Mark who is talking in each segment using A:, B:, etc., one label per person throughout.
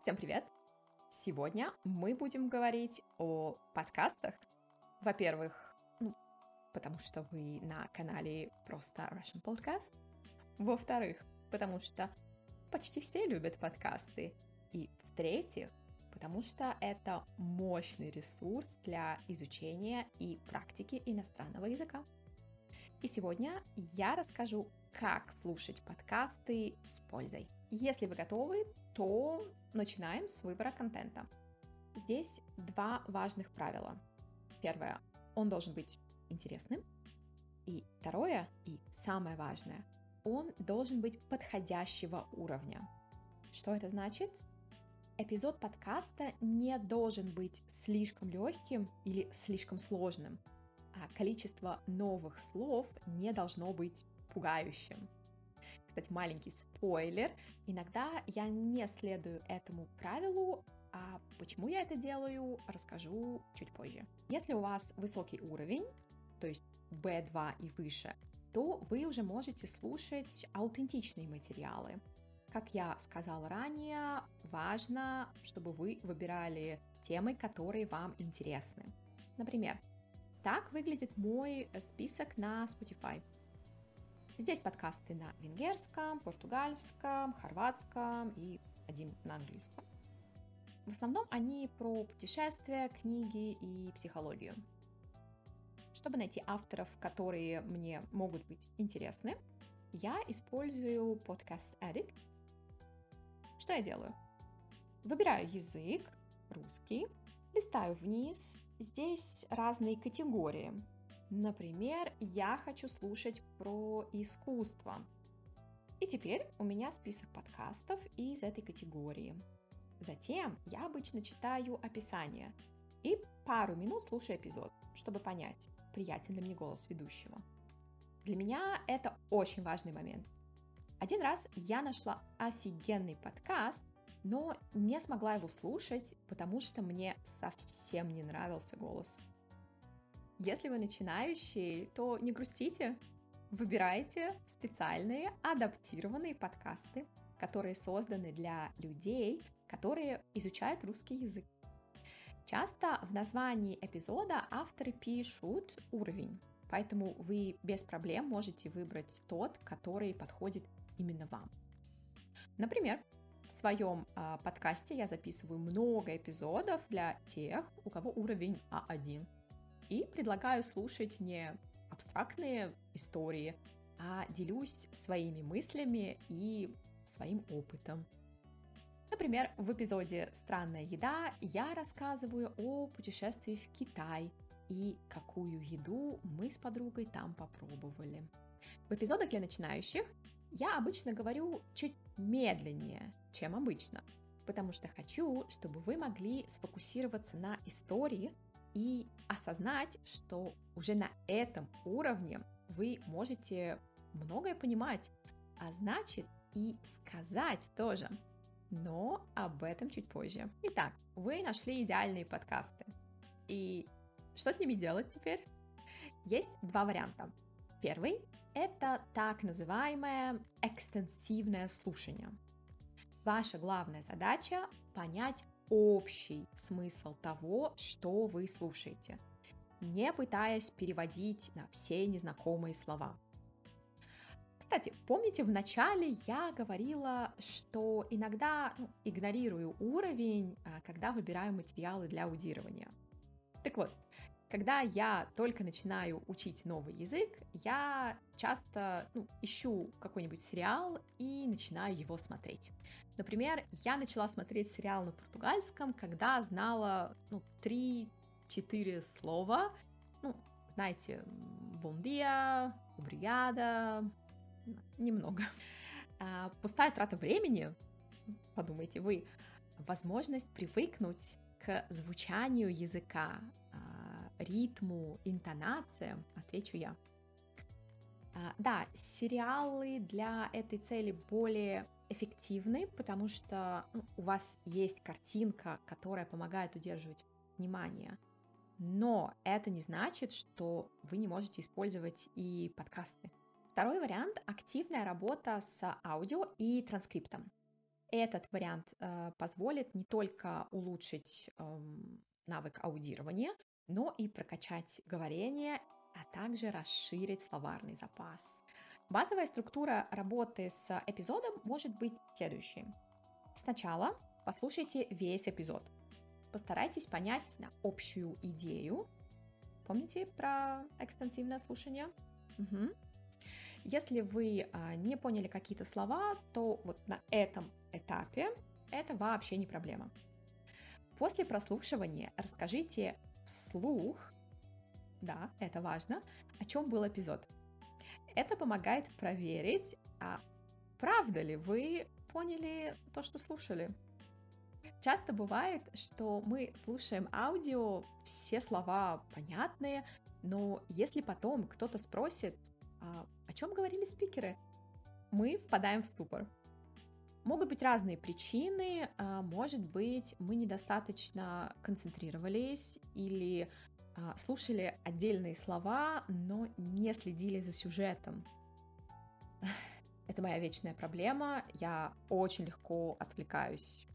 A: Всем привет! Сегодня мы будем говорить о подкастах. Во-первых, ну, потому что вы на канале просто Russian Podcast. Во-вторых, потому что почти все любят подкасты. И в-третьих, потому что это мощный ресурс для изучения и практики иностранного языка. И сегодня я расскажу, как слушать подкасты с пользой. Если вы готовы, то начинаем с выбора контента. Здесь два важных правила. Первое, он должен быть интересным. И второе, и самое важное, он должен быть подходящего уровня. Что это значит? Эпизод подкаста не должен быть слишком легким или слишком сложным, а количество новых слов не должно быть пугающим. Кстати, маленький спойлер. Иногда я не следую этому правилу, а почему я это делаю, расскажу чуть позже. Если у вас высокий уровень, то есть B2 и выше, то вы уже можете слушать аутентичные материалы. Как я сказала ранее, важно, чтобы вы выбирали темы, которые вам интересны. Например, так выглядит мой список на Spotify. Здесь подкасты на венгерском, португальском, хорватском и один на английском. В основном они про путешествия, книги и психологию. Чтобы найти авторов, которые мне могут быть интересны, я использую подкаст Addict. Что я делаю? Выбираю язык, русский, листаю вниз. Здесь разные категории. Например, я хочу слушать про искусство. И теперь у меня список подкастов из этой категории. Затем я обычно читаю описание и пару минут слушаю эпизод, чтобы понять, приятен ли мне голос ведущего. Для меня это очень важный момент. Один раз я нашла офигенный подкаст, но не смогла его слушать, потому что мне совсем не нравился голос. Если вы начинающий, то не грустите. Выбирайте специальные адаптированные подкасты, которые созданы для людей, которые изучают русский язык. Часто в названии эпизода авторы пишут уровень, поэтому вы без проблем можете выбрать тот, который подходит именно вам. Например, в своем э, подкасте я записываю много эпизодов для тех, у кого уровень А1 и предлагаю слушать не абстрактные истории, а делюсь своими мыслями и своим опытом. Например, в эпизоде «Странная еда» я рассказываю о путешествии в Китай и какую еду мы с подругой там попробовали. В эпизодах для начинающих я обычно говорю чуть медленнее, чем обычно, потому что хочу, чтобы вы могли сфокусироваться на истории, и осознать, что уже на этом уровне вы можете многое понимать, а значит и сказать тоже. Но об этом чуть позже. Итак, вы нашли идеальные подкасты. И что с ними делать теперь? Есть два варианта. Первый – это так называемое экстенсивное слушание. Ваша главная задача – понять общий смысл того, что вы слушаете, не пытаясь переводить на все незнакомые слова. Кстати, помните, в начале я говорила, что иногда ну, игнорирую уровень, а, когда выбираю материалы для аудирования. Так вот, когда я только начинаю учить новый язык, я часто ну, ищу какой-нибудь сериал и начинаю его смотреть. Например, я начала смотреть сериал на португальском, когда знала ну, 3-4 слова. Ну, знаете, bom dia, немного. А, пустая трата времени, подумайте вы, возможность привыкнуть к звучанию языка, а, ритму, интонациям, отвечу я. А, да, сериалы для этой цели более эффективны, потому что ну, у вас есть картинка, которая помогает удерживать внимание. Но это не значит, что вы не можете использовать и подкасты. Второй вариант – активная работа с аудио и транскриптом. Этот вариант э, позволит не только улучшить э, навык аудирования, но и прокачать говорение, а также расширить словарный запас. Базовая структура работы с эпизодом может быть следующей. Сначала послушайте весь эпизод. Постарайтесь понять на общую идею. Помните про экстенсивное слушание? Угу. Если вы а, не поняли какие-то слова, то вот на этом этапе это вообще не проблема. После прослушивания расскажите вслух, да, это важно, о чем был эпизод. Это помогает проверить, а правда ли вы поняли то, что слушали. Часто бывает, что мы слушаем аудио, все слова понятные, но если потом кто-то спросит, а, о чем говорили спикеры, мы впадаем в ступор. Могут быть разные причины, а, может быть, мы недостаточно концентрировались или а, слушали отдельные слова, но не следили за сюжетом. Это моя вечная проблема, я очень легко отвлекаюсь.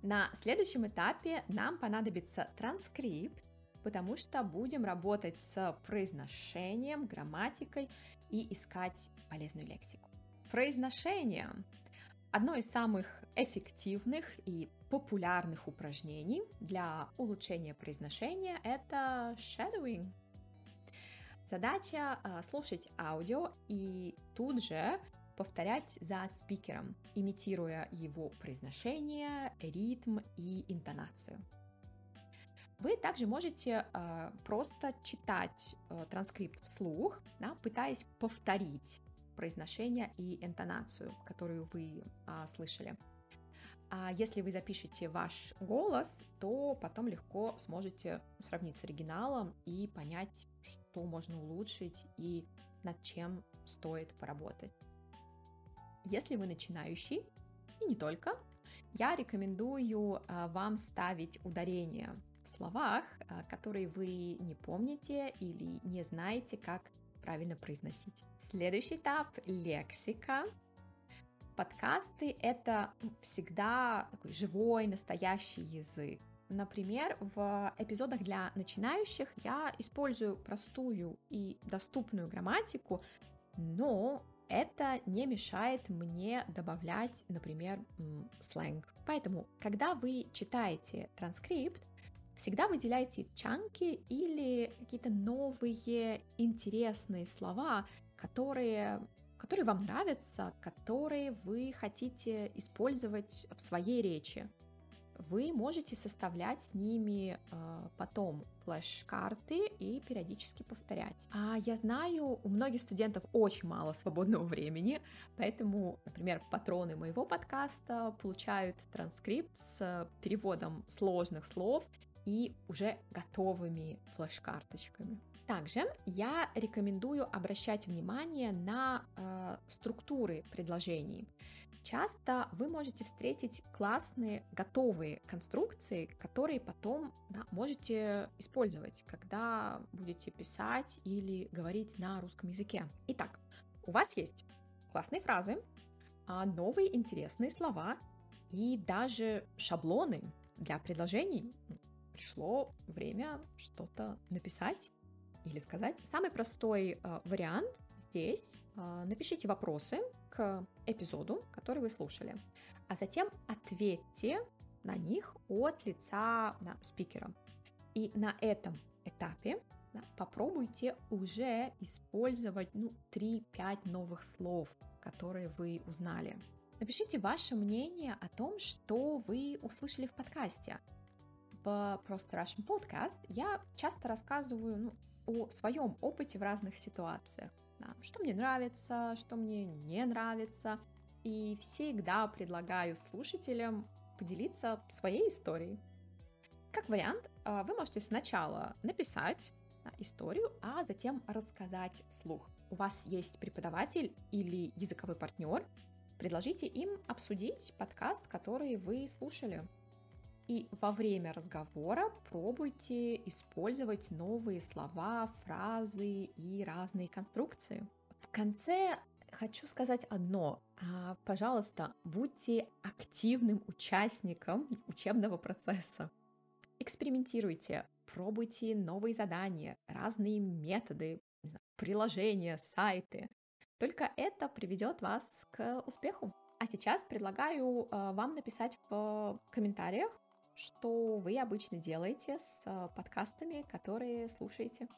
A: На следующем этапе нам понадобится транскрипт, потому что будем работать с произношением, грамматикой и искать полезную лексику. Произношение Одно из самых эффективных и популярных упражнений для улучшения произношения – это shadowing. Задача э, слушать аудио и тут же повторять за спикером, имитируя его произношение, ритм и интонацию. Вы также можете э, просто читать э, транскрипт вслух, да, пытаясь повторить произношение и интонацию, которую вы а, слышали. А если вы запишете ваш голос, то потом легко сможете сравнить с оригиналом и понять, что можно улучшить и над чем стоит поработать. Если вы начинающий, и не только, я рекомендую а, вам ставить ударение в словах, а, которые вы не помните или не знаете, как правильно произносить. Следующий этап — лексика. Подкасты — это всегда такой живой, настоящий язык. Например, в эпизодах для начинающих я использую простую и доступную грамматику, но это не мешает мне добавлять, например, сленг. Поэтому, когда вы читаете транскрипт, всегда выделяйте чанки или какие-то новые интересные слова, которые, которые вам нравятся, которые вы хотите использовать в своей речи. Вы можете составлять с ними э, потом флеш-карты и периодически повторять. А я знаю, у многих студентов очень мало свободного времени, поэтому, например, патроны моего подкаста получают транскрипт с переводом сложных слов и уже готовыми флеш-карточками. Также я рекомендую обращать внимание на э, структуры предложений. Часто вы можете встретить классные готовые конструкции, которые потом да, можете использовать, когда будете писать или говорить на русском языке. Итак, у вас есть классные фразы, а, новые интересные слова и даже шаблоны для предложений пришло время что-то написать или сказать. Самый простой э, вариант здесь. Э, напишите вопросы к эпизоду, который вы слушали, а затем ответьте на них от лица да, спикера. И на этом этапе попробуйте уже использовать ну, 3-5 новых слов, которые вы узнали. Напишите ваше мнение о том, что вы услышали в подкасте в Просто Russian Podcast я часто рассказываю ну, о своем опыте в разных ситуациях. Да, что мне нравится, что мне не нравится. И всегда предлагаю слушателям поделиться своей историей. Как вариант, а, вы можете сначала написать историю, а затем рассказать вслух. У вас есть преподаватель или языковой партнер, предложите им обсудить подкаст, который вы слушали. И во время разговора пробуйте использовать новые слова, фразы и разные конструкции. В конце хочу сказать одно. А, пожалуйста, будьте активным участником учебного процесса. Экспериментируйте, пробуйте новые задания, разные методы, приложения, сайты. Только это приведет вас к успеху. А сейчас предлагаю э, вам написать в комментариях, что вы обычно делаете с подкастами, которые слушаете.